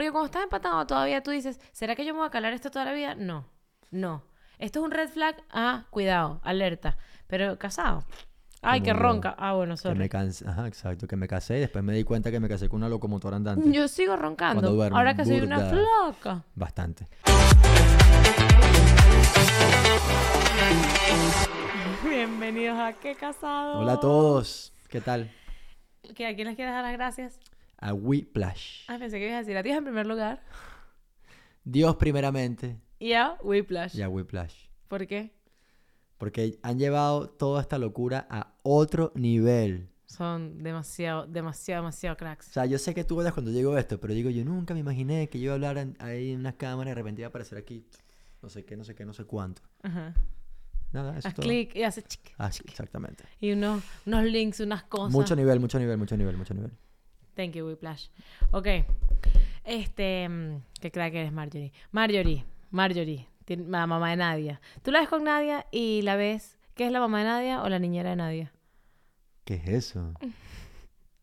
Porque cuando estás empatado todavía tú dices, ¿será que yo me voy a calar esto toda la vida? No, no. Esto es un red flag. Ah, cuidado, alerta. Pero casado. Ay, Como ronca. Ah, bueno, Que sorry. me cansé, ajá, exacto, que me casé y después me di cuenta que me casé con una locomotora andante. Yo sigo roncando. Cuando duermo, Ahora que soy una flaca. Bastante. Bienvenidos a Qué Casado. Hola a todos. ¿Qué tal? ¿Que ¿A quién les quieres dar las gracias? A Whiplash. Ah, pensé que ibas a decir a ti en primer lugar. Dios primeramente Y a Whiplash. y a Whiplash. ¿Por qué? Porque han llevado toda esta locura a otro nivel. Son demasiado, demasiado, demasiado O cracks. sea, yo sé que tú hablas cuando llegó esto, pero digo, yo nunca me imaginé que yo iba a hablar en- ahí en una cámara y de repente iba a aparecer aquí. No sé qué, no sé qué, no sé cuánto. Ajá. Nada, eso Haz todo. clic y hace chic. Ah, exactamente. Y unos, unos links, unas cosas. Mucho nivel, mucho nivel, mucho nivel, mucho nivel. Thank you, Whiplash. Ok. Este. mm, Qué crack eres, Marjorie. Marjorie. Marjorie. La mamá de Nadia. Tú la ves con Nadia y la ves. ¿Qué es la mamá de Nadia o la niñera de Nadia? ¿Qué es eso?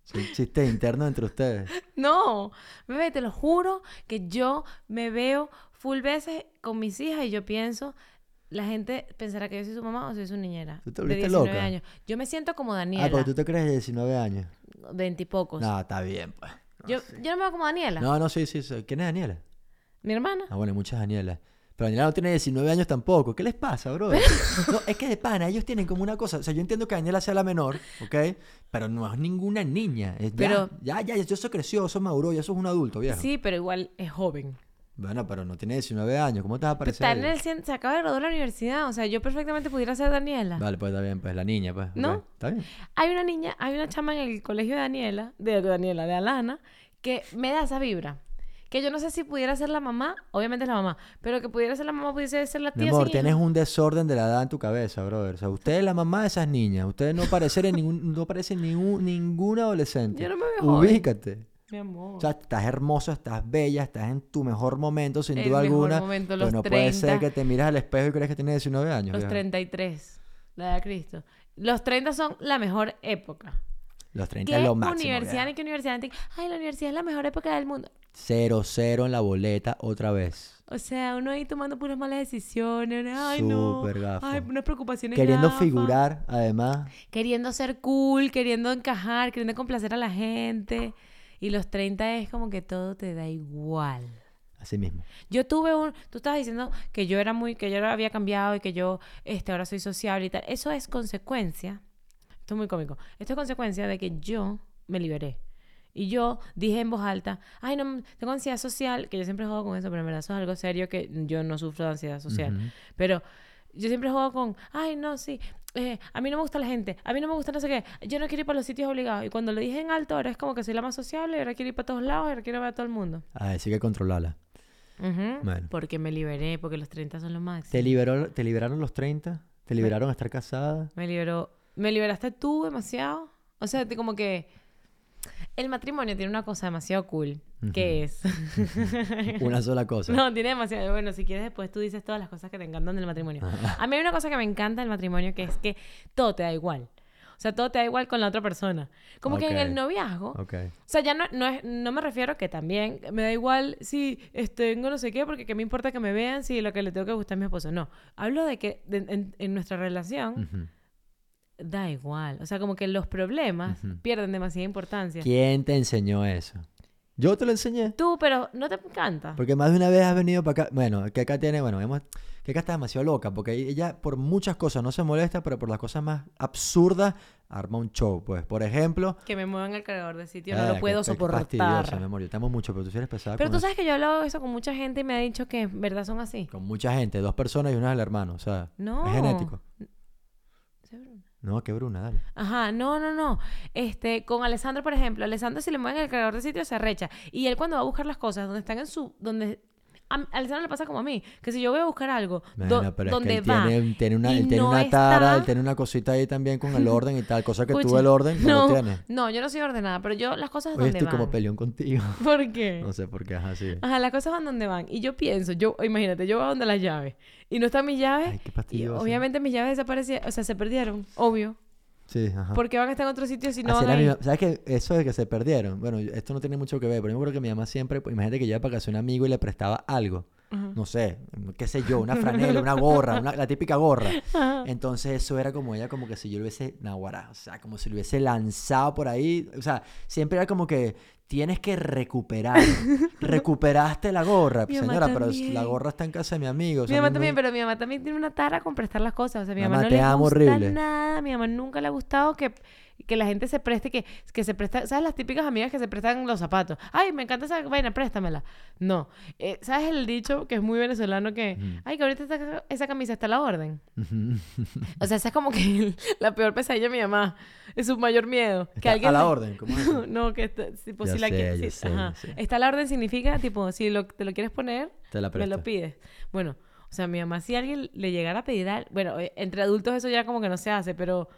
Es un chiste interno entre ustedes. No, bebé, te lo juro que yo me veo full veces con mis hijas y yo pienso, la gente pensará que yo soy su mamá o soy su niñera. ¿Tú te de volviste 19 loca? años. Yo me siento como Ah, Daniela, porque tú te crees de 19 años. Veintipocos. No, está bien, pues. yo, yo no me veo como Daniela. No, no, sí, sí, sí. ¿Quién es Daniela? Mi hermana. Ah, bueno, hay muchas Danielas. Pero Daniela no tiene 19 años tampoco. ¿Qué les pasa, bro? No, es que de pana, ellos tienen como una cosa. O sea, yo entiendo que Daniela sea la menor, ¿ok? Pero no es ninguna niña. Es ya, Pero- ya, ya, ya, eso creció, eso maduró, ya eso es un adulto, viejo. Sí, pero igual es joven. Bueno, pero no tiene 19 años. ¿Cómo te vas a parecer? Está en el cien- se acaba de graduar de la universidad. O sea, yo perfectamente pudiera ser Daniela. Vale, pues está bien, pues la niña, pues. ok, ¿No? Está bien. Hay una niña, hay una chama en el colegio de Daniela, de Daniela, de Alana, que me da esa vibra. Que yo no sé si pudiera ser la mamá, obviamente es la mamá, pero que pudiera ser la mamá, pudiese ser la tía. Mi amor, sin tienes hijos. un desorden de la edad en tu cabeza, brother. O sea, usted es la mamá de esas niñas. Ustedes no parecen ningún, no parecen ningún, ningún adolescente. Yo no me veo joven. Ubícate. Mi amor. O sea, estás hermosa, estás bella, estás en tu mejor momento, sin El duda mejor alguna. momento, pero los no puede ser 30. que te miras al espejo y crees que tienes 19 años. Los viejo. 33, la edad de Cristo. Los 30 son la mejor época. Los 30 ¿Qué es lo máximo. universidad ni qué universidad? ni- Ay, la universidad es la mejor época del mundo. Cero, cero en la boleta otra vez. O sea, uno ahí tomando puras malas decisiones. Ay, no. Súper gafo. Ay, unas preocupaciones Queriendo gafas. figurar, además. Queriendo ser cool, queriendo encajar, queriendo complacer a la gente. Y los 30 es como que todo te da igual. Así mismo. Yo tuve un, tú estabas diciendo que yo era muy, que yo había cambiado y que yo este, ahora soy sociable y tal. Eso es consecuencia, esto es muy cómico, esto es consecuencia de que yo me liberé. Y yo dije en voz alta, ay, no, tengo ansiedad social, que yo siempre juego con eso, pero en verdad eso es algo serio que yo no sufro de ansiedad social. Pero yo siempre juego con, ay, no, sí, eh, a mí no me gusta la gente, a mí no me gusta no sé qué, yo no quiero ir para los sitios obligados. Y cuando lo dije en alto, ahora es como que soy la más sociable, ahora quiero ir para todos lados, ahora quiero ver a todo el mundo. Ah, sí que controlarla. Ujú, Bueno. Porque me liberé, porque los 30 son los máximos. ¿Te, liberó, ¿Te liberaron los 30? ¿Te liberaron a estar casada? Me liberó. Me liberaste tú demasiado. O sea, te- como que el matrimonio tiene una cosa demasiado cool. que es? Una sola cosa. no, tiene demasiado. Bueno, si quieres después tú dices todas las cosas que te encantan del matrimonio. A mí hay una cosa que me encanta del matrimonio que es que todo te da igual. O sea, todo te da igual con la otra persona. Como que en el noviazgo, Ok. o sea, ya no, no, es, no me refiero que también me da igual si este, tengo no sé qué, porque que me importa que me vean si lo que le tengo que gustar a mi esposo. No, hablo de que de- en, en nuestra relación Ujú. Da igual. O sea, como que los problemas pierden demasiada importancia. ¿Quién te enseñó eso? Yo te lo enseñé. Tú, pero no te encanta. Porque más de una vez has venido para acá. Bueno, que acá tiene, bueno, hemos, que acá está demasiado loca. Porque ella por muchas cosas no se molesta, pero por las cosas más absurdas arma un show. Pues, por ejemplo. Que me muevan el cargador de sitio, no eh, lo puedo que fastidiosa, mi soportar. amor. Yo amo mucho, pero tú sí eres pesada Pero tú eso. sabes que yo he hablado eso con mucha gente y me ha dicho que en verdad son así. Con mucha gente, dos personas y uno es el hermano. O sea, No. es genético. ¿Sí, Bruno? No, que Bruna, dale. Ajá, no, no, no. Este, con Alessandro, por ejemplo, Alessandro si le mueven el cargador de sitio se arrecha. Y él cuando va a buscar las cosas donde están en su, donde a a Alessandro le pasa como a mí, que si yo voy a buscar algo do- Bueno, pero es donde que él va tiene, tiene una, y él tiene no una tara, está- él tiene una cosita ahí también con el orden y tal. Cosa que tú Escucha, el orden no, no, tienes. no, yo no soy ordenada, pero yo las cosas Hoy donde estoy van. como peleón contigo. ¿Por qué? No sé por qué, ajá, sí. Ajá, las cosas van donde van. Y yo pienso, yo, imagínate, yo voy donde las llaves. Y no están mis llaves. Ay, qué y obviamente mis llaves desaparecieron, o sea, se perdieron, obvio. Sí, ajá. ¿Por qué van a estar en otro sitio si no van ahí? ma- ¿Sabes que Eso de que se perdieron. Bueno, esto no tiene mucho que ver, pero yo me acuerdo que mi mamá siempre, pues, imagínate que yo iba para casa de un amigo y le prestaba algo. Ajá. No sé, qué sé yo, una franela, una gorra, una- la típica gorra. Ajá. Entonces eso era como ella, como que si yo lo hubiese, naguará, o sea, como si lo hubiese lanzado por ahí. O sea, siempre era como que tienes que recuperar. Recuperaste la gorra. Mi Señora, pero la gorra está en casa de mi amigo. o Mi sea, mamá también, pero mi mamá también tiene una tara con prestar las cosas. O sea, mi mamá, Mamá, no te le gusta horrible. nada. Mi mamá nunca le ha gustado que, que la gente se preste, que, que se presta, ¿sabes? Las típicas amigas que se prestan los zapatos. Ay, me encanta esa vaina, préstamela. No. Eh, ¿Sabes el dicho que es muy venezolano que, Ujú. ay, que ahorita esa, esa camisa está a la orden? O sea, esa es como que la peor pesadilla de mi mamá. Es su mayor miedo. Que Está alguien a la orden, ¿cómo es no, que está, tipo, si la sé, quieres. ya sí, sé. Está a la orden significa, tipo, si lo, te lo quieres poner, Te la me lo pides. Bueno, o sea, mi mamá, si alguien le llegara a pedir al- Bueno, eh, entre adultos eso ya como que no se hace, pero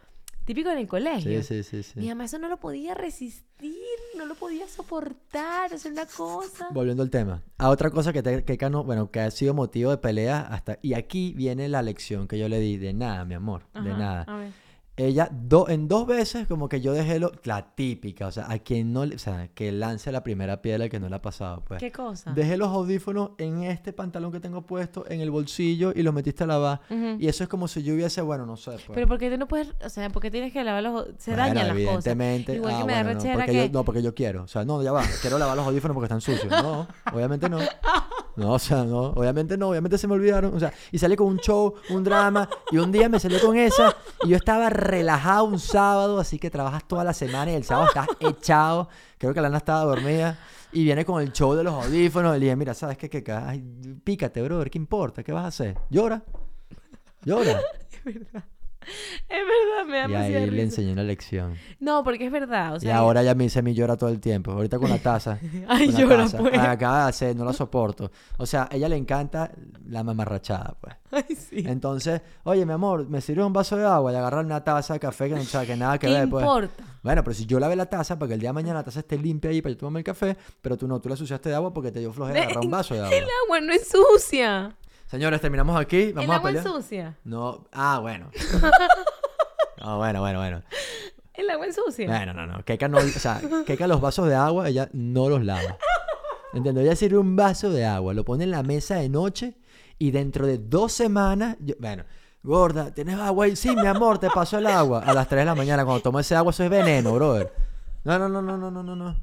típico en el colegio. Sí, sí, sí. Mi mamá eso no lo podía resistir, no lo podía soportar, es una cosa. Volviendo al tema. A otra cosa que, te, que Cano- bueno, que ha sido motivo de pelea hasta... Y aquí viene la lección que yo le di. De nada, mi amor. de nada. A ver. Ella, do- en dos veces, como que yo dejé lo, la típica, o sea, a quien no, le- o sea, que lance la primera piedra que no le ha pasado, pues. ¿Qué cosa? Dejé los audífonos en este pantalón que tengo puesto, en el bolsillo, y los metiste a lavar. Y eso es como si yo hubiese, bueno, no sé, pues. Pero porque tú no puedes, o sea, porque tienes que lavar los... Se Bueno, dañan las cosas. evidentemente. Igual ah, que me da no, porque que... yo, no, porque yo quiero. O sea, no, ya va. Quiero lavar los audífonos porque están sucios. No, obviamente no. No, o sea, no. Obviamente no. Obviamente se me olvidaron. O sea, y salí con un show, un drama. Y un día me salió con esa. Y yo estaba relajado un sábado. Así que trabajas toda la semana y el sábado estás echado. Creo que Lana estaba dormida. Y viene con el show de los audífonos. Y le dije, mira, ¿sabes qué? qué, qué? Ay, pícate, brother. ¿Qué importa? ¿Qué vas a hacer? Llora. Llora. Es verdad. Es verdad, me da Y ahí le enseñé una lección. No, porque es verdad, o y sea... ahora ya me dice mi llora todo el tiempo. Ahorita con la taza. Ay, con la llora, taza. pues. Acaba de hacer, no la soporto. O sea, a ella le encanta la mamarrachada, pues. Ay, sí. Entonces, oye, mi amor, ¿me sirve un vaso de agua? Y agarrar una taza de café que no, sea, que nada que ¿Qué ver, pues. importa? Bueno, pero si yo lavé la taza para que el día de mañana la taza esté limpia ahí para yo tomarme el café, pero tú no, tú la suciaste de agua porque te dio flojera agarrar un vaso de agua. El agua no es sucia. Señores, terminamos aquí. El Vamos a agua es pelear. sucia. No, ah, bueno. No, bueno, bueno, bueno. El agua es sucia. Bueno, no, no. Keka no, o sea, Keka los vasos de agua, ella no los lava. ¿Entiendes? Ella sirve un vaso de agua, lo pone en la mesa de noche y dentro de dos semanas, yo- bueno, gorda, ¿tienes agua ahí? Sí, mi amor, te paso el agua. A las 3 de la mañana, cuando tomo ese agua, eso es veneno, brother. No, no, no, no, no, no, no, no.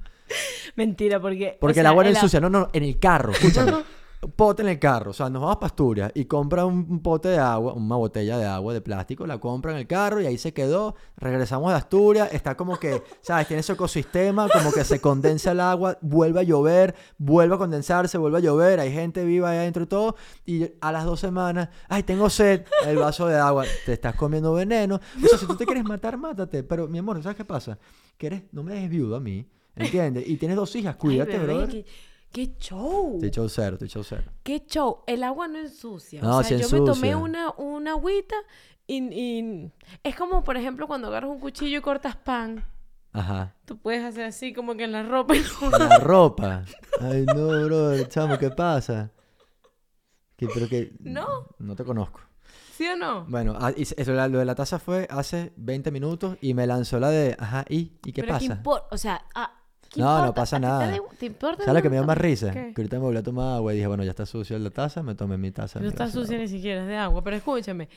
Mentira, porque. o Porque sea, el agua no el es a- sucia. No, no, en el carro, escúchame. Pote en el carro. O sea, nos vamos a Asturias y compra un, pote de agua, una botella de agua de plástico, la compra en el carro y ahí se quedó. Regresamos de Asturias, está como que, ¿sabes? Tiene su ecosistema, como que se condensa el agua, vuelve a llover, vuelve a condensarse, vuelve a llover, hay gente viva ahí adentro y todo. Y a las dos semanas, ay, tengo sed, el vaso de agua, te estás comiendo veneno. O sea, si tú te quieres matar, mátate. Pero, mi amor, ¿sabes qué pasa? Que eres, no me dejes viudo a mí, ¿entiendes? Y tienes dos hijas, Ay, cuídate, bebé, brother. Qué show. Te echó cero, te echó cero. Qué show. El agua no ensucia. No, o sea, yo me tomé una, una agüita y, y- Es como, por ejemplo, cuando agarras un cuchillo y cortas pan. Ajá. Tú puedes hacer así como que en la ropa. y no- La ropa. Ay, no, bro, chamo, ¿qué pasa? ¿Qué, pero que... No. No te conozco. ¿Sí o no? Bueno, ah, eso, lo de la taza fue hace 20 minutos y me lanzó la de, ajá, ¿y? ¿Y qué Pero pasa? importa? O sea, ah, ¿qué No, no pasa ¿A ti te nada. da- ¿Te importa? ¿Sabes lo que me dio más risa? ¿Qué? Que ahorita me volví a tomar agua y dije, bueno, ya está sucia la taza, me tomé mi taza. No está sucia ni siquiera, es de agua. Pero escúchame,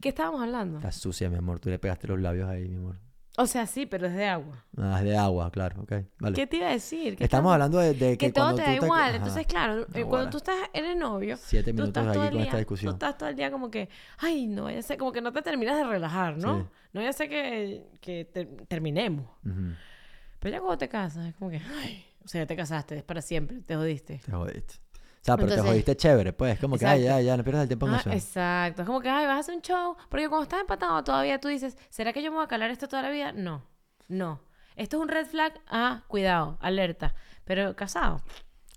¿qué estábamos hablando? Está sucia, mi amor. Tú le pegaste los labios ahí, mi amor. O sea, sí, pero es de agua. Ah, es de agua, claro, ok. Vale. ¿Qué te iba a decir? ¿Qué Estamos hablando de, de que, que todo cuando te da tú igual. Entonces, claro, eh, cuando tú estás, eres novio, Siete tú minutos el con día, esta tú discusión. estás todo el día como que, ay, no vaya a ser, como que no te terminas de relajar, ¿no? Sí. No vaya a ser que, que ter- terminemos. Ujú, Pero ya cuando te casas, es como que, ay, o sea, ya te casaste, es para siempre, te jodiste. Te jodiste. O sea, pero te jodiste chévere, pues. Como que, ay, ya, ya, no pierdas el tiempo en Ah, eso. exacto. Es como que, ay, vas a hacer un show. Porque cuando estás empatado todavía tú dices, ¿será que yo me voy a calar esto toda la vida? No, no. Esto es un red flag. Ah, cuidado, alerta. Pero casado.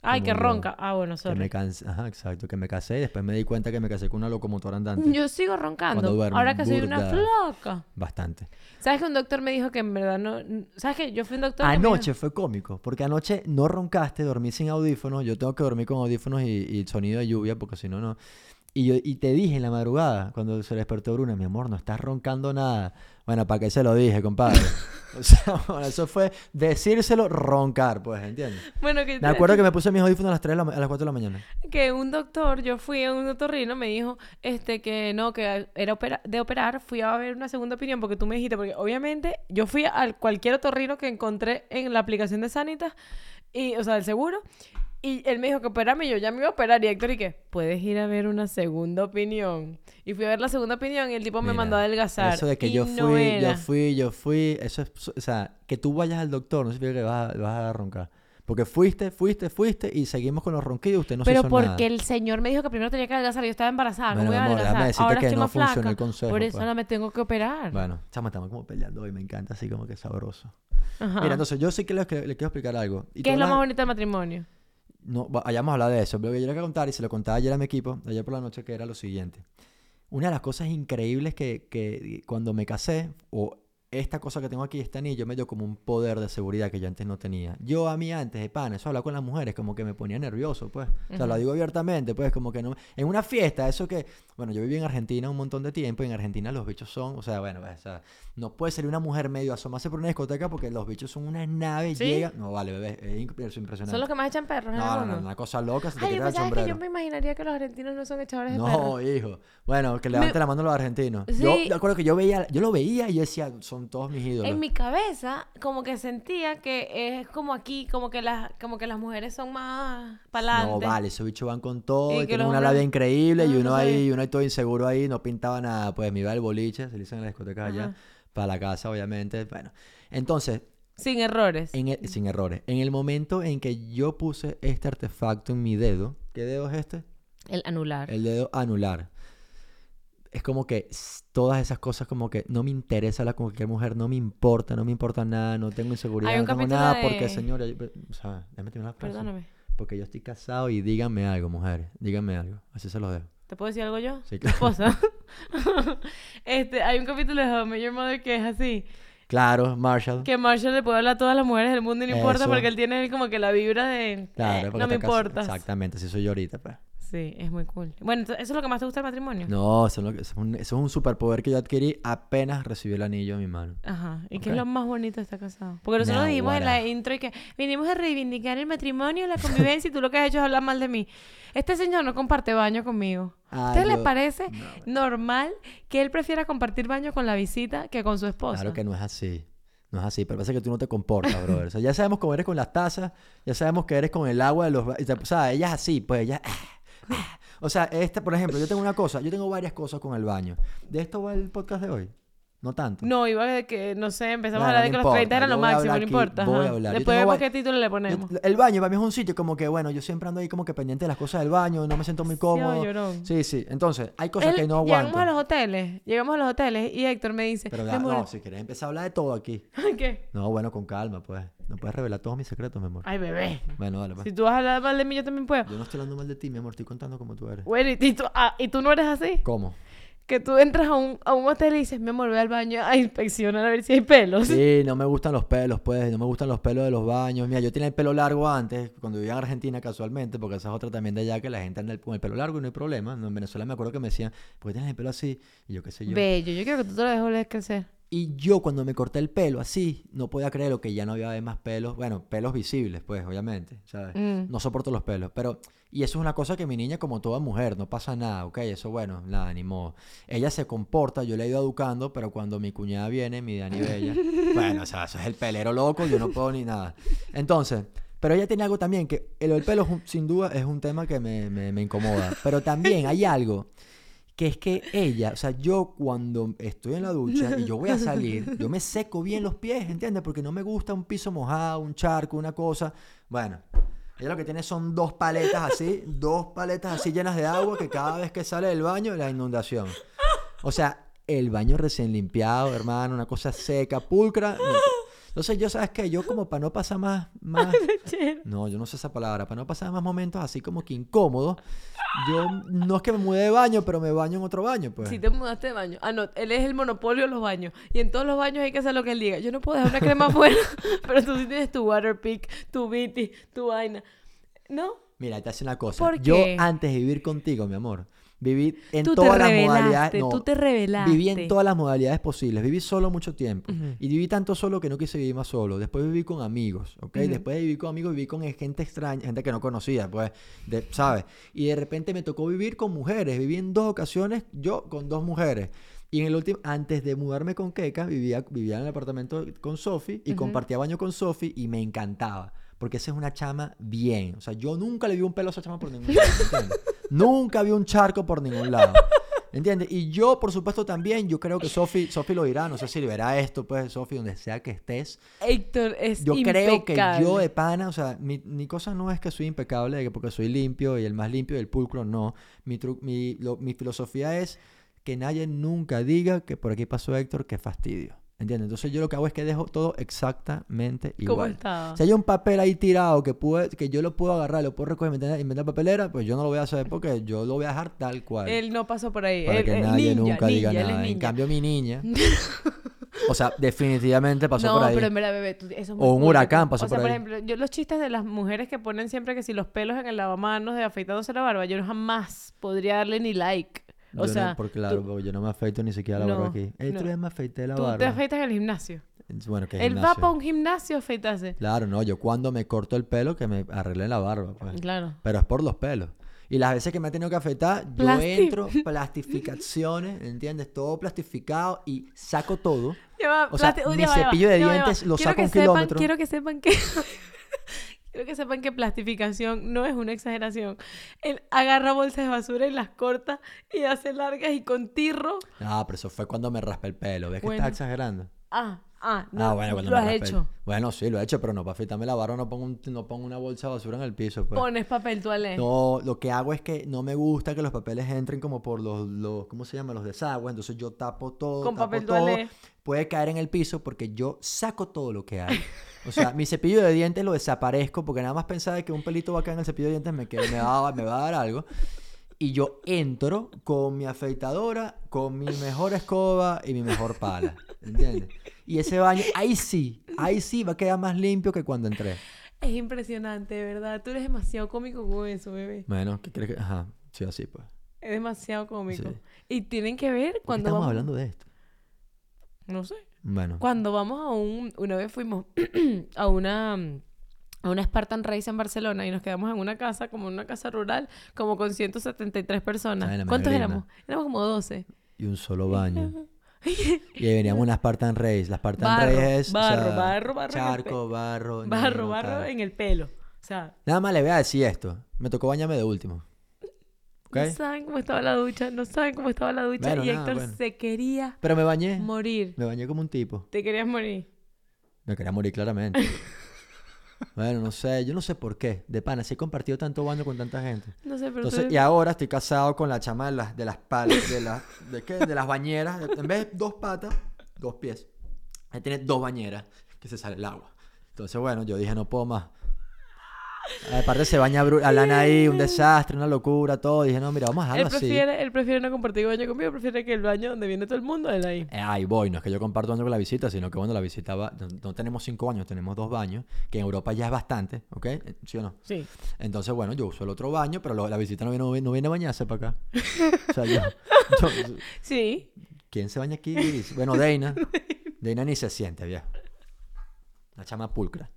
Ay, que ronca. Ah, bueno, Que sorry. me cansé, ajá, exacto, que me casé y después me di cuenta que me casé con una locomotora andante. Yo sigo roncando. Cuando duermo, Ahora que soy una flaca. Bastante. ¿Sabes que un doctor me dijo que en verdad no... ¿Sabes que yo fui un doctor que dijo- Anoche fue cómico, porque anoche no roncaste, dormí sin audífonos. Yo tengo que dormir con audífonos y, y sonido de lluvia, porque si no, no. Y, yo, y te dije en la madrugada, cuando se despertó Bruna, mi amor, no estás roncando nada. Bueno, ¿para qué se lo dije, compadre? O sea, bueno, eso fue decírselo, roncar, pues, ¿entiendes? Bueno, que Me acuerdo que me puse mis audífonos a las 3 de la a las 4 de la mañana. que un doctor, yo fui a un otorrino, me dijo este que no, que era opera- de operar, fui a ver una segunda opinión porque tú me dijiste, porque obviamente yo fui a cualquier otorrino que encontré en la aplicación de Sanitas, y, o sea, del seguro, y él me dijo que operarme, y yo ya me iba a operar, y Héctor, y que puedes ir a ver una segunda opinión. Y fui a ver la segunda opinión y el tipo me mandó a adelgazar. Eso de que y yo fui, no yo fui, yo fui, eso es, o sea, que tú vayas al doctor no significa que vas a, vas a roncar. Porque fuiste, fuiste, fuiste y seguimos con los ronquidos, usted no se Pero hizo porque nada. el señor me dijo que primero tenía que adelgazar. Yo estaba embarazada, Bueno, no voy a adelgazar. decirte Ahora que estoy no más flaca. el consejo, Por eso pues. ahora me tengo que operar. Bueno, chama, estamos como peleando hoy, me encanta así como que sabroso. Ajá. Mira, entonces yo sí que le, quiero explicar algo. Y ¿Qué es lo más bonito del matrimonio? No, hayamos hablado de eso, lo que yo le quiero contar y se lo contaba ayer a mi equipo, ayer por la noche, que era lo siguiente. Una de las cosas increíbles que, que cuando me casé, o esta cosa que tengo aquí, este anillo, me dio como un poder de seguridad que yo antes no tenía. Yo a mí antes de pan, eso hablar con las mujeres, como que me ponía nervioso, pues. O sea, lo digo abiertamente, pues, como que no... En una fiesta, eso que... Bueno, yo viví en Argentina un montón de tiempo y en Argentina los bichos son... O sea, bueno, o sea, no puede ser una mujer medio asomarse por una discoteca porque los bichos son unas naves, ¿Sí? llegan... No, vale, bebé, es imp- es impresionante. Son los que más echan perros No, no, no, una cosa loca, se te Ay, pues el que yo me imaginaría que los argentinos no son echadores de perros. No, hijo. Bueno, que levante la mano los argentinos. Yo me acuerdo que yo veía, yo lo veía y yo decía, son todos mis ídolos. En mi cabeza, como que sentía que es como aquí, como que las, como que las mujeres son más pa'lante. No, vale, esos bichos van con todo Y y, tienen una hombres- labia increíble y uno no ahí, y uno ahí todo inseguro ahí, no pintaba nada, pues me iba al boliche, se le dicen en las discotecas allá, para la casa, obviamente. Bueno, entonces, Sin errores. en el- sin errores, en el momento en que yo puse este artefacto en mi dedo, ¿qué dedo es este? El anular. El dedo anular. Es como que todas esas cosas como que no me interesa la cualquier mujer, no me importa, no me importa nada, no tengo inseguridad, no tengo nada de- porque señora, yo- o sea, déjame terminar la frase. Perdóname. Porque yo estoy casado y díganme algo, mujeres, díganme algo, así se los dejo. ¿Te puedo decir algo yo? Sí, Tu esposa. este, hay un capítulo de How Your Mother que es así. Claro, Marshall. Que Marshall le puede hablar a todas las mujeres del mundo y no importa porque él tiene como que la vibra de... Claro, "Eh, no me importas. Exactamente, así soy yo ahorita, pues. Sí, es muy cool. Bueno, ¿eso es lo que más te gusta del matrimonio? No, eso es, lo que- eso es un, eso es un superpoder que yo adquirí apenas recibí el anillo en mi mano. Ajá. ¿Y qué Ok. es lo más bonito de estar casado? Porque nosotros dijimos en la intro y que vinimos a reivindicar el matrimonio, la convivencia y tú lo que has hecho es hablar mal de mí. Este señor no comparte baño conmigo. ¿A Ay, ustedes les parece no, normal que él prefiera compartir baño con la visita que con su esposa? Claro que no es así. No es así, pero parece que tú no te comportas, brother. O sea, ya sabemos cómo eres con las tazas, ya sabemos que eres con el agua de los... O sea, ella es así, pues ella... O sea, esta, por ejemplo, yo tengo una cosa, yo tengo varias cosas con el baño. ¿De esto va el podcast de hoy? No tanto. No, iba de que, no sé, empezamos a hablar de no que los importa, 30 era yo lo máximo, no aquí, importa. voy a ajá. hablar. Yo Después vemos qué título le Yo- ponemos. el baño para mí es un sitio como que, bueno, yo siempre ando ahí como que pendiente de las cosas del baño, no me siento muy cómodo. llorón. Sí, sí. Entonces, hay cosas que no Llegamos aguanto. a los hoteles, llegamos a los hoteles y Héctor me dice, Pero "Mi da- amor, no, si quieres empezar a hablar de todo aquí. ¿qué? No, bueno, con calma, pues. No puedes revelar todos mis secretos, mi amor. Ay, bebé. Bueno, dale, pues. Si tú vas a hablar mal de mí, yo también puedo. Yo no estoy hablando mal de ti, mi amor, estoy contando como tú eres. Bueno, y, y tú, ah, ¿y tú no eres así? ¿Cómo? Que tú entras a un, a un hotel y dices, mi amor, ve al baño a inspeccionar a ver si hay pelos. Sí, no me gustan los pelos, pues, no me gustan los pelos de los baños. Mira, yo tenía el pelo largo antes, cuando vivía en Argentina casualmente, porque esa es otra también de allá que la gente anda con el pelo largo y no hay problema. En Venezuela me acuerdo que me decían, ¿por qué tienes el pelo así? Y yo qué sé yo. Bello, yo quiero que tú te lo dejes crecer. Y yo cuando me corté el pelo así, no podía creer lo que ya no había más pelos. Bueno, pelos visibles, pues, obviamente, ¿sabes? Mm. No soporto los pelos, pero... Y eso es una cosa que mi niña, como toda mujer, no pasa nada, ¿ok? Eso, bueno, nada, ni modo. Ella se comporta, yo le he ido educando, pero cuando mi cuñada viene, mi Dani Bella, bueno, o sea, eso es el pelero loco, yo no puedo ni nada. Entonces... Pero ella tiene algo también que el, el pelo sin duda es un tema que me, me- me incomoda. Pero también hay algo que es que ella, o sea, yo cuando estoy en la ducha y yo voy a salir, yo me seco bien los pies, ¿entiendes? Porque no me gusta un piso mojado, un charco, una cosa. Bueno, ella lo que tiene son dos paletas así, dos paletas así llenas de agua que cada vez que sale del baño, la inundación. O sea, el baño recién limpiado, hermano, una cosa seca, pulcra. Entonces yo, ¿sabes qué? Yo como para no pasar más, más, no, yo no sé esa palabra. Para no pasar más momentos así como que incómodos, yo no es que me mudé de baño, pero me baño en otro baño, pues. Si te mudaste de baño. Ah, no, él es el monopolio de los baños. Y en todos los baños hay que hacer lo que él diga. Yo no puedo dejar una crema afuera, pero tú sí tienes tu Waterpik, tu Viti, tu vaina. ¿No? Mira, te hace una cosa. ¿Por Yo antes de vivir contigo, mi amor, viví en Tú todas las modalidades. no, tú te revelaste. Viví en todas las modalidades posibles. Viví solo mucho tiempo. Ujú. Y viví tanto solo que no quise vivir más solo. Después viví con amigos, ¿ok? Después de vivir con amigos, viví con gente extraña, gente que no conocía, pues, de- ¿sabes? Y de repente me tocó vivir con mujeres. Viví en dos ocasiones yo con dos mujeres. Y en el último, antes de mudarme con Keka, vivía, vivía en el apartamento con Sofi y compartía baño con Sofi y me encantaba. Porque esa es una chama bien. O sea, yo nunca le vi un pelo a esa chama por ningún lado. ¿entiendes? nunca vi un charco por ningún lado. ¿Entiendes? Y yo, por supuesto, también, yo creo que Sofi, Sofi lo dirá, no sé si verá esto, pues, Sofi, donde sea que estés. Héctor es Yo creo que yo de pana, o sea, mi, mi cosa no es que soy impecable, de que porque soy limpio y el más limpio del pulcro, no. Mi, tru- mi, lo- mi filosofía es que nadie nunca diga que por aquí pasó Héctor, que fastidio. ¿Entiendes? Entonces yo lo que hago es que dejo todo exactamente ¿Cómo igual. estaba? Si hay un papel ahí tirado que, pude, que yo lo puedo agarrar, lo puedo recoger y meter, en papelera, pues yo no lo voy a hacer porque yo lo voy a dejar tal cual. Él no pasó por ahí. para Él- que él- nadie ninja, nunca diga ninja, nada. En cambio, mi niña, o sea, definitivamente pasó no, por ahí. pero en verdad, bebé, tú- eso es O un huracán pasó O sea, por por ahí. ejemplo, yo los chistes de las mujeres que ponen siempre que si los pelos en el lavamanos de afeitándose la barba, yo jamás podría darle ni like. O Yo no, sea, porque claro, tú- yo no me afeito ni siquiera la barba aquí. El otro día me afeité la tú barba. te afeitas en el gimnasio. Bueno, que Él va para un gimnasio a afeitarse. Claro, no, yo cuando me corto el pelo que me arregle la barba, pues. Claro. Pero es por los pelos. Y las veces que me he tenido que afeitar, yo entro, plastificaciones, ¿entiendes? Todo plastificado y saco todo. Ya va, O sea, mi cepillo de dientes lo Quiero saco que un sepan- kilómetro. Quiero que sepan que... Quiero que sepan que plastificación no es una exageración. Él agarra bolsas de basura y las corta y hace largas y con tirro. Ah, pero eso fue cuando me raspé el pelo. ¿Ves que estás exagerando? Ah, ah, no, ah, bueno, lo has hecho. Bueno, sí, lo he hecho, pero no para afeitarme la barba no pongo, un- no pongo una bolsa de basura en el piso, pues. Pones papel toalé. No, lo que hago es que no me gusta que los papeles entren como por los, los ¿cómo se llama? Los desagües. Entonces yo tapo todo, Con tapo papel todo. toalé. Puede caer en el piso porque yo saco todo lo que hay. O sea, mi cepillo de dientes lo desaparezco porque nada más pensaba que un pelito va a caer en el cepillo de dientes me, me, va, me va a dar algo. Y yo entro con mi afeitadora, con mi mejor escoba y mi mejor pala. ¿Entiendes? Y ese baño, ahí sí, ahí sí va a quedar más limpio que cuando entré. Es impresionante, verdad. Tú eres demasiado cómico con eso, bebé. Bueno, ¿qué crees que...? Ajá, sí, así pues. Es demasiado cómico. Sí. Y tienen que ver ¿Por qué cuando estamos vamos... hablando de esto? No sé. Bueno. Cuando vamos a un... Una vez fuimos a una... A una Spartan Race en Barcelona y nos quedamos en una casa, como en una casa rural, como con 173 personas. Ay, ¿Cuántos éramos? Éramos como 12. Y un solo baño. Y ahí venían unas Spartan Race. Las Spartan Barro, Race es... o barro, sea, barro, barro Charco, barro... Barro, no, barro en el pelo. O sea, Nada más le voy a decir esto. Me tocó bañarme de último. ¿Ok? no saben cómo estaba la ducha, no saben cómo estaba la ducha. Bueno, y nada, Héctor bueno. se quería Pero me bañé. morir. Me bañé como un tipo. Te querías morir. Me quería morir claramente. bueno, no sé. Yo no sé por qué. De pana, si he compartido tanto baño con tanta gente. No sé, pero Entonces, tú- y ahora estoy casado con la chama de las, de las palas, de las, ¿de qué? De las bañeras. En vez de dos patas, dos pies. Ahí tiene dos bañeras que se sale el agua. Entonces, bueno, yo dije, no puedo más. Aparte se baña Alana ahí, un desastre, una locura, todo. Dije, no, mira, vamos a él dejarlo así. prefiere, él prefiere no compartir baño conmigo, prefiere que el baño donde viene todo el mundo, él ahí. Eh, ahí voy, no es que yo comparto baño con la visita, sino que bueno, la visita va, no, no tenemos cinco baños, tenemos dos baños, que en Europa ya es bastante, ¿ok? Eh, ¿Sí o no? Sí. Entonces, bueno, yo uso el otro baño, pero lo- la visita no viene, no viene a bañarse para acá. O sea, yo, yo- Sí. ¿Quién se baña aquí? Bueno, Deina. Deina ni se siente, viejo. La chama pulcra.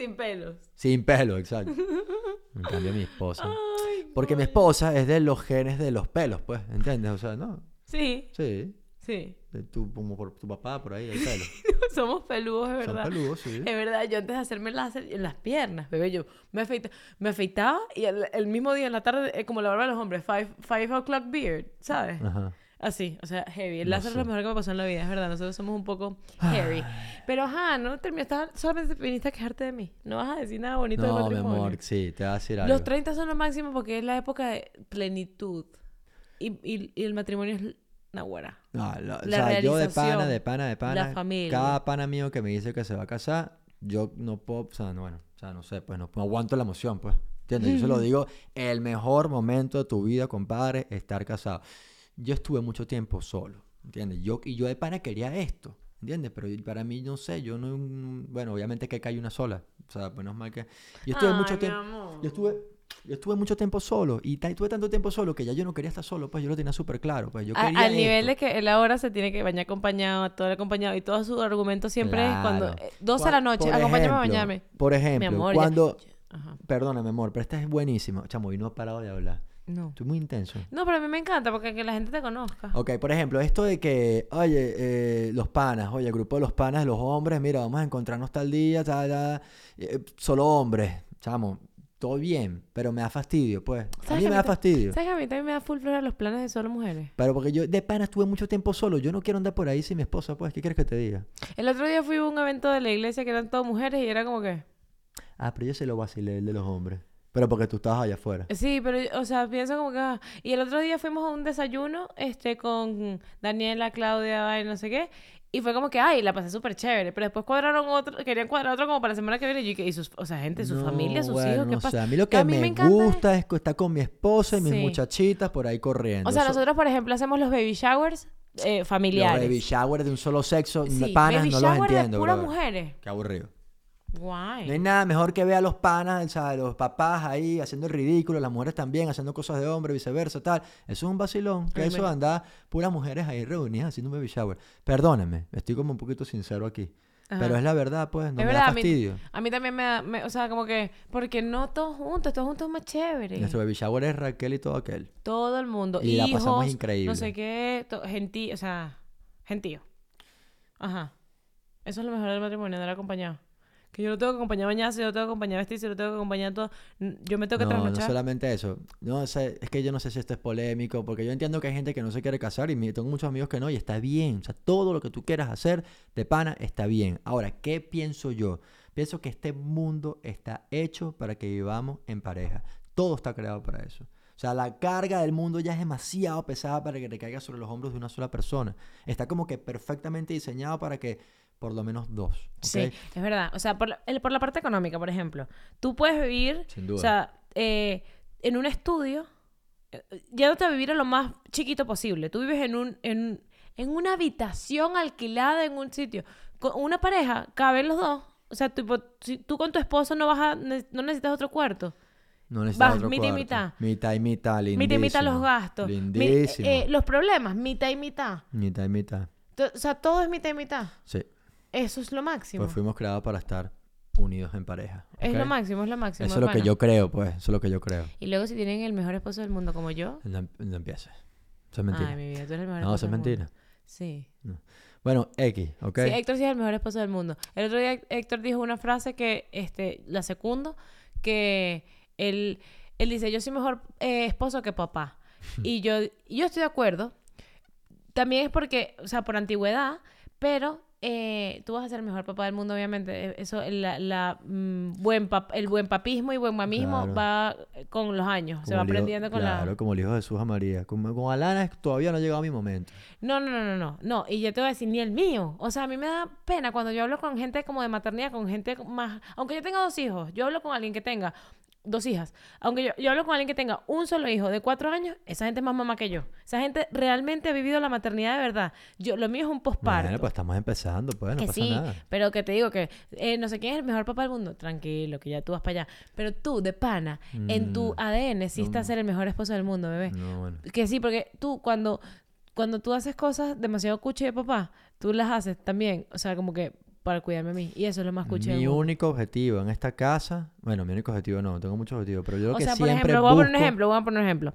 Sin pelos. Sin pelo, exacto. En cambio, mi esposa. Ay, Porque mi esposa es de los genes de los pelos, pues, ¿entiendes? O sea, no. Sí, Sí. sí. tu, como por tu papá, por ahí, el pelo. Somos peludos, es Son verdad. peludos, sí. Es verdad, yo antes de hacerme láser en las piernas, bebé, yo me, afeita- me afeitaba y el, el mismo día en la tarde, eh, como la barba de los hombres, five, five o'clock beard, ¿sabes? Ajá. Así, o sea, heavy. El No es sé. lo mejor que me pasó en la vida, es verdad. Nosotros somos un poco heavy. Pero ajá, no terminaste, solamente viniste a quejarte de mí. No vas a decir nada bonito del No, mi matrimonio. amor, sí, te voy a decir algo. Los 30 son lo máximo porque es la época de plenitud. Y, y, y el matrimonio es Nahuara. No, lo- o La sea, yo de pana, de pana, de pana. familia. Cada pana mío que me dice que se va a casar, yo no puedo, o sea, no, bueno, o sea, no sé, pues no, no aguanto la emoción, pues. ¿Entiendes? Yo se lo digo, el mejor momento de tu vida, compadre, estar casado. Yo estuve mucho tiempo solo, ¿entiendes? Yo, y yo de pana quería esto. ¿entiendes? Pero para mí, no sé, yo no... Bueno, obviamente que hay una sola. O sea, menos mal que... Yo estuve mucho tiempo... Yo estuve... Yo estuve mucho tiempo solo y ta- tuve tanto tiempo solo que ya yo no quería estar solo, pues yo lo tenía súper claro, pues yo A- al nivel esto. de que él ahora se tiene que bañar acompañado, todo el acompañado y todo su argumento siempre es cuando eh, 12 a la noche, acompáñame a bañarme. Por Mi ejemplo, amor, ya- cuando... Ajá. Perdóname, amor, pero esta es buenísima. Chamo, y no he parado de hablar. No. Estoy muy intenso. No, pero a mí me encanta porque que la gente te conozca. Ok, por ejemplo, esto de que, oye, eh, los panas, oye, el grupo de los panas los hombres, mira, vamos a encontrarnos tal día, tal, tal, eh, solo hombres, chamo, todo bien, pero me da fastidio, pues. A ¿Sabes mí me da fastidio. ¿Sabes que a mí también me da full flor los planes de solo mujeres? Pero porque yo de pana estuve mucho tiempo solo, yo no quiero andar por ahí sin mi esposa, pues, ¿qué quieres que te diga? El otro día fui a un evento de la iglesia que eran todas mujeres y era como que... Ah, pero yo se lo vacilé, el de los hombres. Pero porque tú estabas allá afuera. Sí, pero, o sea, pienso como que... ah, Y el otro día fuimos a un desayuno este, con Daniela, Claudia y no sé qué. Y fue como que, ay, la pasé súper chévere. Pero después cuadraron otro, querían cuadrar otro como para la semana que viene. Y, yo, dije, y sus, o sea, gente, su No, familia, sus bueno, hijos, ¿qué pasa? sé, a mí lo que mí me, me es- gusta es estar con mi esposa y mis Sí. muchachitas por ahí corriendo. O sea, Eso- nosotros, por ejemplo, hacemos los baby showers eh, Los familiares. baby shower de un solo sexo, Sí, panas, baby no los entiendo, de puras mujeres. Qué aburrido. Guay. No hay nada mejor que ver a los panas, o sea, los papás ahí haciendo el ridículo, las mujeres también haciendo cosas de hombre, viceversa, tal. Eso es un vacilón. Que Ay, eso me- anda puras mujeres ahí reunidas haciendo un baby shower. Perdónenme, estoy como un poquito sincero aquí. Ajá. Pero es la verdad, pues, no Es me verdad, da a mí- fastidio. A mí también me da, me- o sea, como que, porque no todos juntos, todos juntos es más chévere. Nuestro baby shower es Raquel y todo aquel. Todo el mundo. Y la pasamos increíble. No sé qué, gentío, o sea, gentío. Ajá. Eso es lo mejor del matrimonio, andar acompañado. Que yo lo tengo que acompañar a bañarse, yo lo tengo que acompañar a vestirse, yo lo tengo que acompañar a todo. Yo me tengo que No, no trasnochar. solamente eso. No sé, es que yo no sé si esto es polémico, porque yo entiendo que hay gente que no se quiere casar y tengo muchos amigos que no, y está bien. O sea, todo lo que tú quieras hacer de pana está bien. Ahora, ¿qué pienso yo? Pienso que este mundo está hecho para que vivamos en pareja. Todo está creado para eso. O sea, la carga del mundo ya es demasiado pesada para que te caiga sobre los hombros de una sola persona. Está como que perfectamente diseñado para que por lo menos dos. Sí, es verdad. O sea, por la, el- por la parte económica, por ejemplo. Tú puedes vivir, Sin o duda. sea, eh, en un estudio, eh, yéndote a vivir a lo más chiquito posible. Tú vives en, un, en, en una habitación alquilada en un sitio. Con una pareja, caben los dos. O sea, si tú con tu esposo no vas a, no necesitas otro cuarto. No necesitas Vas otro mitad y mitad. Mitad y mitad, lindísimo. Mitad y mitad los gastos. Mi- Lindísimo. eh, los problemas, mitad y mitad. Mitad y mitad. O sea, todo es mitad y mitad. Sí. Eso es lo máximo. Pues fuimos creados para estar unidos en pareja. Es lo máximo, es lo máximo. Eso es lo que yo creo, pues. Eso es lo que yo creo. Y luego si tienen el mejor esposo del mundo como yo. No, no empieces. Eso es mentira. Ay, mi vida, tú eres el mejor no, esposo eso es mundo. mentira. Sí. Bueno, X, ¿ok? Sí, Héctor sí es el mejor esposo del mundo. El otro día Héctor dijo una frase que este, la secundo, que él, él dice, yo soy mejor eh, esposo que papá. y yo, y yo estoy de acuerdo. También es porque, o sea, por antigüedad, pero eh, tú vas a ser el mejor papá del mundo, obviamente. Eso, la, la, mm, buen pap- el buen papismo y buen mamismo Claro. va con los años. se Como va hijo- aprendiendo con Claro, la... como el hijo de Jesús a María. Con, con Alana todavía no ha llegado mi momento. No, no, no, no, no, no. Y yo te voy a decir, ni el mío. O sea, a mí me da pena cuando yo hablo con gente como de maternidad, con gente más... Aunque yo tenga dos hijos, yo hablo con alguien que tenga dos hijas. Aunque yo, yo hablo con alguien que tenga un solo hijo de cuatro años, esa gente es más mamá que yo. Esa gente realmente ha vivido la maternidad de verdad. Yo, lo mío es un posparto. Bueno, pues estamos empezando, pues, no que pasa sí, nada. pero que te digo que eh, no sé quién es el mejor papá del mundo. Tranquilo, que ya tú vas para allá. Pero tú, de pana, en tu Mm, ADN sí no. ser el mejor esposo del mundo, bebé. No, bueno. Que sí, porque tú cuando, cuando tú haces cosas demasiado cuchi de papá, tú las haces también, o sea, como que para cuidarme a mí. Y eso es lo más cuchi del Mi único objetivo en esta casa, bueno, mi único objetivo no, tengo muchos objetivos, pero yo lo O que sea, por siempre ejemplo, voy a poner un busco- ejemplo, voy a poner un ejemplo.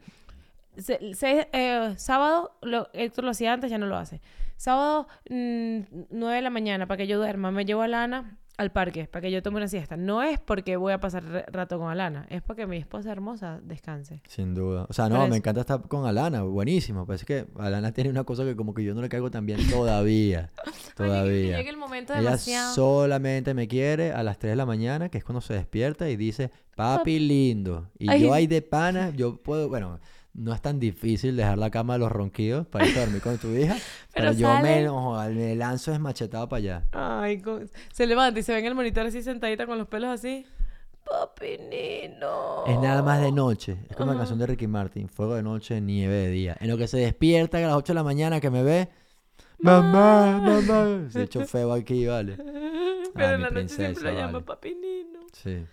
Se- se- eh, sábado, lo, Héctor lo hacía antes, ya no lo hace. Sábado, mm, 9 de la mañana, para que yo duerma, me llevo a Lana al parque, para que yo tome una siesta. No es porque voy a pasar rato con Alana, es porque mi esposa hermosa descanse. Sin duda. O sea, no, me encanta estar con Alana, buenísimo. Pero es que Alana tiene una cosa que como que yo no le caigo tan bien todavía. Ay, que- que todavía. llegue el momento Ella demasiado. solamente me quiere a las 3 de la mañana, que es cuando se despierta y dice, papi lindo. Y Ay. yo ahí de pana, yo puedo, bueno, no es tan difícil dejar la cama de los ronquidos para irte a dormir con tu hija, pero, Pero yo me, no, me lanzo desmachetado para allá. Ay, se levanta y se ve en el monitor así sentadita con los pelos así. Papi Nino. Es nada más de noche. Es como la canción de Ricky Martin, fuego de noche, nieve de día. En lo que se despierta a las 8 de la mañana que me ve, Mamá, mamá. Se echó feo aquí, vale. Pero Ay, en mi la noche siempre princesa, lo llama vale. papi Nino. Sí.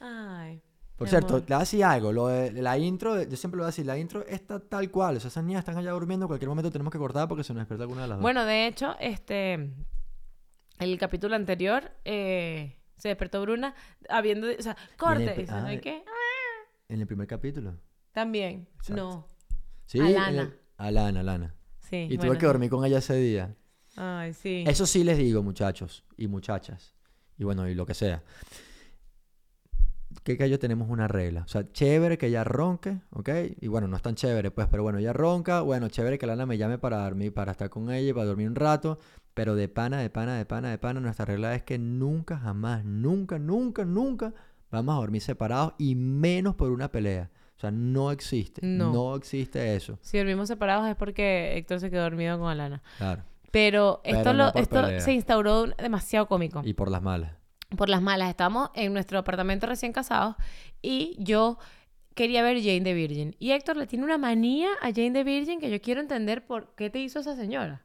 Ay. Por Mi cierto, amor. le voy a decir algo. Lo de la intro, yo siempre le voy a decir, la intro está tal cual. O sea, esas niñas están allá durmiendo. En cualquier momento tenemos que cortar porque se nos despierta alguna de las dos. Bueno, de hecho, este. El capítulo anterior eh, se despertó Bruna habiendo. O sea, corte. Dice, ¿no hay ah, qué? En el primer capítulo. También. Exacto. No. Sí, Alana. el- Alana, Alana. Sí. Y tuve bueno, que dormir con ella ese día. Ay, sí. Eso sí les digo, muchachos y muchachas. Y bueno, y lo que sea. Que yo tenemos una regla. O sea, chévere que ella ronque, ¿ok? Y bueno, no es tan chévere, pues, pero bueno, ella ronca. Bueno, chévere que Lana me llame para dormir, para estar con ella y para dormir un rato. Pero de pana, de pana, de pana, de pana, nuestra regla es que nunca, jamás, nunca, nunca, nunca vamos a dormir separados y menos por una pelea. O sea, no existe. No. No, existe eso. Si dormimos separados es porque Héctor se quedó dormido con Alana. Claro. Pero esto, Pero no lo, esto pelea. se instauró demasiado cómico. Y por las malas. Por las malas. Estábamos en nuestro apartamento recién casados y yo quería ver Jane the Virgin. Y Héctor le tiene una manía a Jane the Virgin que yo quiero entender por qué te hizo esa señora.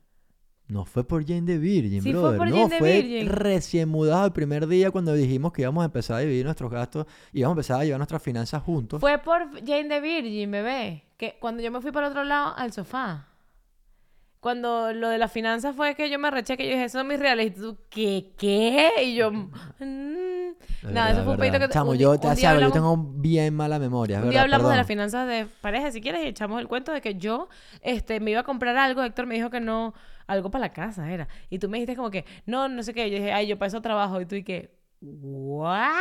No fue por Jane the Virgin, Sí, fue brother. por no, Jane fue Virgin. recién mudado el primer día cuando dijimos que íbamos a empezar a dividir nuestros gastos y íbamos a empezar a llevar nuestras finanzas juntos. Fue por Jane the Virgin, bebé. Que cuando yo me fui para el otro lado, al sofá. Cuando lo de las finanzas fue que yo me arreché, que yo dije, esos son mis reales. Y tú, ¿qué? ¿Qué? Y yo, mm, Es nada, verdad, eso fue un pedito que... Chamo, un, yo un te hacía algo, yo hablamos- tengo bien mala memoria, es Un día verdad, hablamos de las finanzas de pareja, si quieres, y echamos el cuento de que yo este, me iba a comprar algo. Héctor me dijo que no, algo para la casa era. Y tú me dijiste como que, no, no sé qué. Yo dije, ay, yo para eso trabajo. Y tú y que, ¿what?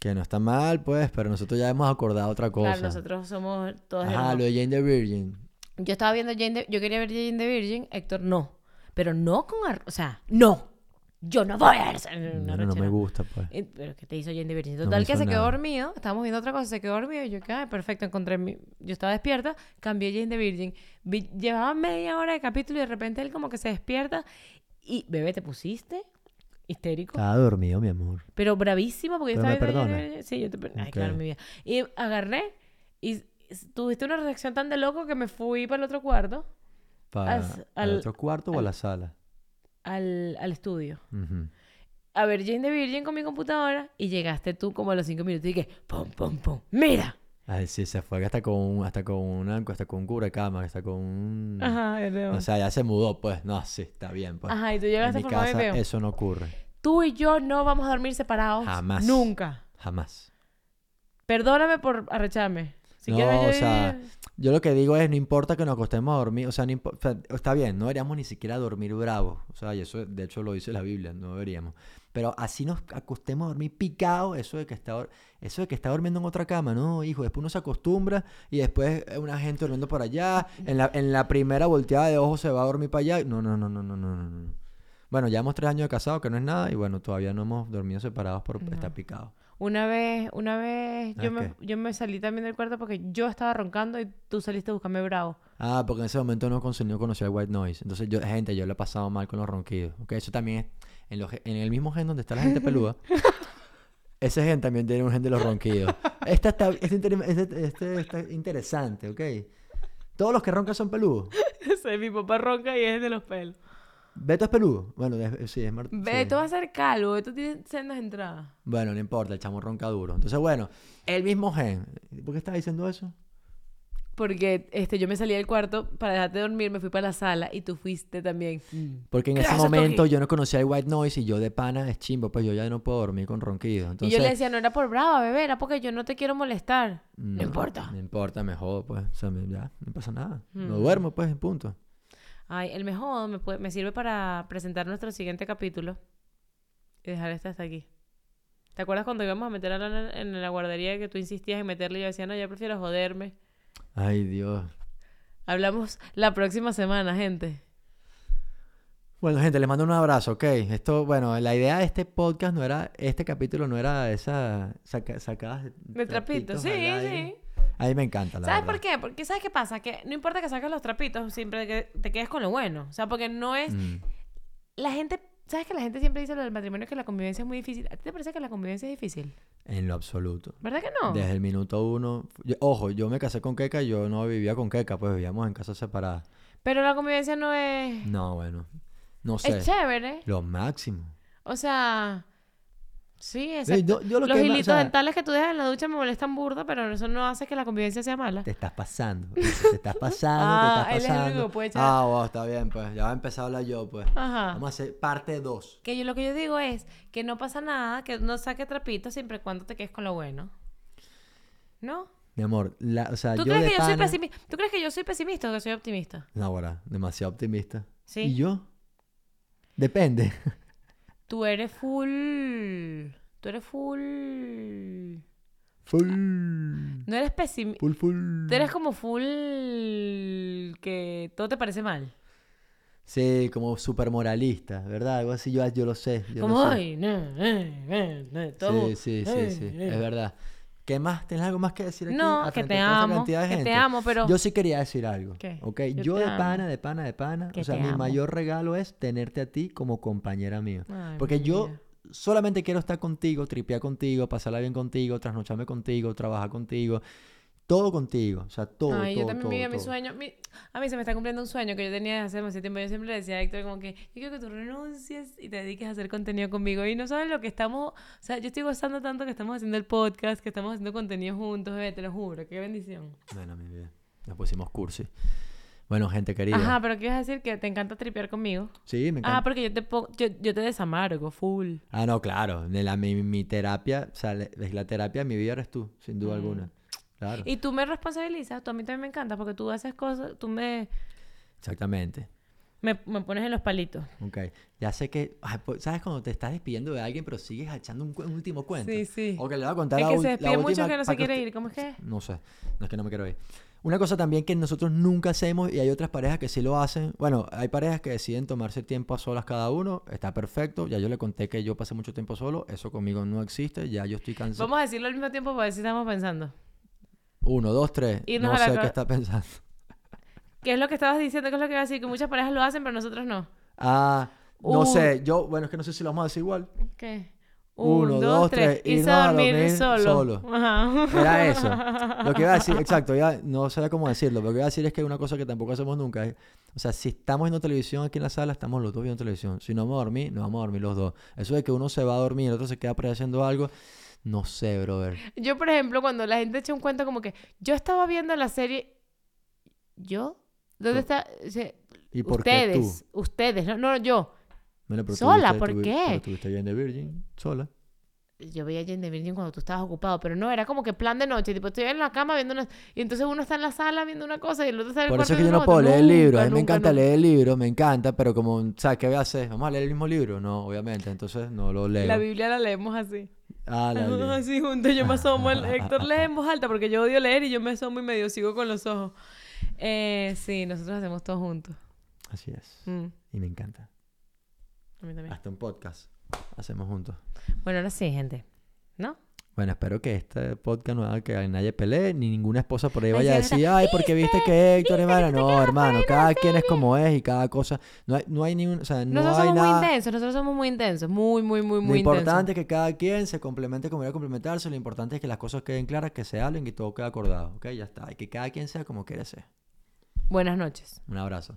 Que no está mal, pues, pero nosotros ya hemos acordado otra cosa. Claro, nosotros somos todos hermanos. lo de Jane the Virgin. Yo estaba viendo Jane the- yo quería ver Jane the Virgin, Héctor no. Pero no con, ar- o sea, no. Yo no voy a ver una No, no me gusta, pues. Pero ¿qué te hizo Jane the Virgin? No Total que hizo se quedó nada. dormido. Estábamos viendo otra cosa, se quedó dormido. Y yo, que, ay, perfecto, encontré mi... Yo estaba despierta, cambié Jane the Virgin. Vi- Llevaba media hora de capítulo y de repente él como que se despierta. Y, bebé, ¿te pusiste? Histérico. Estaba dormido, mi amor. Pero bravísimo porque yo Pero estaba me perdona. Sí, yo te. Ay, Ok. claro, mi vida. Y agarré y tuviste una reacción tan de loco que me fui para el otro cuarto, ¿Para As- al otro cuarto o a la sala? al, al estudio. A ver Jane the Virgin con mi computadora y llegaste tú como a los cinco minutos y que pum, pum, pum, mira. Ay, sí, se fue hasta con, un- hasta con una, hasta con un cubrecama, hasta con un... Ajá, león. O sea, ya se mudó, pues. No, sí, está bien, pues. Ajá, y tú en llegaste mi formado y casa eso no ocurre. Tú y yo no vamos a dormir separados. Jamás. Nunca. Jamás. Perdóname por arrecharme. No, o sea, yo lo que digo es, no importa que nos acostemos a dormir, o sea, no o está bien, no deberíamos ni siquiera dormir bravos, o sea, y eso de hecho lo dice la Biblia, no deberíamos. Pero así nos acostemos a dormir picados, eso de que está, eso de que está durmiendo en otra cama, no, hijo, después uno se acostumbra y después una gente durmiendo por allá, en la, en la primera volteada de ojo se va a dormir para allá, no, no, no, no, no, no, no. Bueno, ya hemos tres años de casado, que no es nada, y bueno, todavía no hemos dormido separados por estar picados. Una vez, una vez yo ¿Ah, me, yo me salí también del cuarto porque yo estaba roncando y tú saliste a buscarme bravo. Ah, porque en ese momento no, no conocía el white noise. Entonces, yo, gente, yo lo he pasado mal con los ronquidos. ¿ok? Eso también es en, los en el mismo gen donde está la gente peluda. ese gen también tiene un gen de los ronquidos. Esta está, este, este- este está interesante, ¿ok? Todos los que roncan son peludos. Ese, mi papá ronca y es de los pelos. Beto es peludo. Bueno, es- sí, es mar- sí. tú vas a ser calvo, tú tienes sendas entradas. Bueno, no importa, el chamo ronca duro. Entonces, bueno, el mismo gen. ¿Por qué estás diciendo eso? Porque este, yo me salí del cuarto para dejarte dormir, me fui para la sala y tú fuiste también. Porque en ¿Qué ese momento yo no conocía el white noise y yo de pana es chimbo, pues yo ya no puedo dormir con ronquidos. y Entonces, yo le decía, no era por brava, bebé, era porque yo no te quiero molestar. No, importa. No importa, me jodo, pues. O sea, me- ya, no pasa nada. No Mm. duermo, pues, punto. Ay, el mejor me, puede- me sirve para presentar nuestro siguiente capítulo y dejar este hasta aquí. ¿Te acuerdas cuando íbamos a meter a Lana en la guardería que tú insistías en meterle y yo decía, no, yo prefiero joderme? Ay, Dios. Hablamos la próxima semana, gente. Bueno, gente, les mando un abrazo, ¿ok? Esto, bueno, la idea de este podcast no era, este capítulo no era esa saca, sacadas de, De trapitos, sí, sí. A mí me encanta, la ¿Sabes verdad. por qué? Porque ¿sabes qué pasa? Que no importa que saques los trapitos, siempre que te quedes con lo bueno. O sea, porque no es... Mm. La gente... ¿Sabes que la gente siempre dice lo del matrimonio que la convivencia es muy difícil? ¿A ti te parece que la convivencia es difícil? En lo absoluto. ¿Verdad que no? Desde el minuto uno. yo- ojo, yo me casé con Keka, yo no vivía con Keka, pues vivíamos en casas separadas. Pero la convivencia no es... No, bueno. No sé. Es chévere. Lo máximo. O sea... Sí, exacto. yo- yo lo Los que ma- o hilitos sea, dentales que tú dejas en la ducha me molestan burda, pero eso no hace que la convivencia sea mala. Te estás pasando. Te estás pasando, Ah, te él es estás el único pasando. que puede echar- Ah, wow, está bien, pues. Ya va a empezar a hablar yo, pues. Ajá. Vamos a hacer parte 2. Que yo lo que yo digo es que no pasa nada, que no saque trapito siempre y cuando te quedes con lo bueno. ¿No? Mi amor, la, o sea, ¿Tú yo crees de que yo soy pana- pesimista? ¿Tú crees que yo soy pesimista o que soy optimista? No, ahora, demasiado optimista. Sí. ¿Y yo? Depende. Tú eres full. Tú eres full. Full. No eres pesimista. Full, full. Tú eres como full. que todo te parece mal. Sí, como súper moralista, ¿verdad? Algo así, yo, yo lo sé. Yo como, lo sé. ay, no, eh, eh, eh, todo. Sí, sí, sí, eh, sí. eh". Es verdad. ¿Qué más? ¿Tienes algo más que decir aquí? No, a que te amo, que te amo, pero- Yo sí quería decir algo. ¿Qué? ¿Ok? Yo de amo. pana, de pana, de pana. Que o sea, mi amo. mayor regalo es tenerte a ti como compañera mía. Ay, Porque yo vida. solamente quiero estar contigo, tripear contigo, pasarla bien contigo, trasnocharme contigo, trabajar contigo. Todo contigo. O sea, todo, Ay, todo, yo también todo, vi a mi sueño. mi- A mí se me está cumpliendo un sueño que yo tenía desde hace demasiado tiempo. Yo siempre le decía a Héctor como que yo quiero que tú renuncies y te dediques a hacer contenido conmigo. Y no sabes lo que estamos... O sea, yo estoy gozando tanto que estamos haciendo el podcast, que estamos haciendo contenido juntos, bebé, te lo juro. Qué bendición. Bueno, mi vida. Nos pusimos cursi. Bueno, gente querida. Ajá, pero ¿qué ibas a decir? Que te encanta tripear conmigo. Sí, me encanta. Ah, porque yo te, pongo- yo, yo te desamargo, full. Ah, no, claro. La, mi, mi terapia, o sea, la terapia de mi vida eres tú, sin duda Mm. alguna. Claro. Y tú me responsabilizas, tú a mí también me encanta porque tú haces cosas, tú me, Exactamente. me, me pones en los palitos. Ok. Ya sé que, ay, ¿sabes cuando te estás despidiendo de alguien pero sigues echando un, último cuento? Sí, sí. Ok, le voy a contar Es la, que se despide mucho que no se quiere ir. ¿Cómo es que? No sé, no es que no me quiero ir. Una cosa también que nosotros nunca hacemos y hay otras parejas que sí lo hacen. Bueno, hay parejas que deciden tomarse tiempo a solas cada uno. Está perfecto. Ya yo le conté que yo pasé mucho tiempo solo. Eso conmigo no existe. Ya yo estoy cansado. Vamos a decirlo al mismo tiempo para ver si estamos pensando. Uno, dos, tres. Irnos no a la sé qué está pensando. ¿Qué es lo que estabas diciendo? ¿Qué es lo que iba a decir? Que muchas parejas lo hacen, pero nosotros no. Ah, no Uh. sé. Yo, bueno, es que no sé si lo vamos a decir igual. ¿Qué? Uno, Un, dos, dos, tres. tres. Irse Irnos a dormir, dormir solo. solo. Ajá. Era eso. Lo que iba a decir, exacto, ya no sé cómo decirlo, pero lo que iba a decir es que una cosa que tampoco hacemos nunca es, o sea, si estamos viendo televisión aquí en la sala, estamos los dos viendo televisión. Si no vamos a dormir, nos vamos a dormir los dos. Eso de que uno se va a dormir y el otro se queda haciendo algo, no sé, brother. Yo, por ejemplo, cuando la gente echa un cuento como que yo estaba viendo la serie. ¿Yo? ¿Dónde está? O sea, ¿Y por qué tú? ustedes, ustedes, no, no, yo. Bueno, Sola, ¿por qué? Pero tuviste bien de Virgin, sola. Yo veía Jane the Virgin cuando tú estabas ocupado, pero no, era como que plan de noche, tipo, estoy en la cama viendo una... Y entonces uno está en la sala viendo una cosa y el otro está en el Por eso es que yo no puedo leer el libro. A mí me encanta nunca. leer el libro, me encanta, pero como, ¿sabes qué voy a hacer? ¿Vamos a leer el mismo libro? No, obviamente, entonces no lo leo. La Biblia la leemos así. Ah, la. Así juntos, yo me asomo, el Héctor lee en voz alta porque yo odio leer y yo me asomo y medio sigo con los ojos. Eh, sí, nosotros hacemos todo juntos. Así es. Mm, Y me encanta. a mí también. Hasta un podcast hacemos juntos. Bueno, ahora sí, gente. ¿No? Bueno, espero que este podcast no haga que nadie pelee, ni ninguna esposa por ahí Ay, vaya a decir, ay, porque viste que Héctor, hermano. No, hermano, no cada quien es como es y cada cosa. No hay, no hay ni un, o sea, no nosotros hay somos muy intensos, nosotros somos muy intensos. Muy, muy, muy, Lo muy importante intensos. es que cada quien se complemente como quiera complementarse. Lo importante es que las cosas queden claras, que se hablen y todo quede acordado. ¿Ok? Ya está. Y que cada quien sea como quiere ser. Buenas noches. Un abrazo.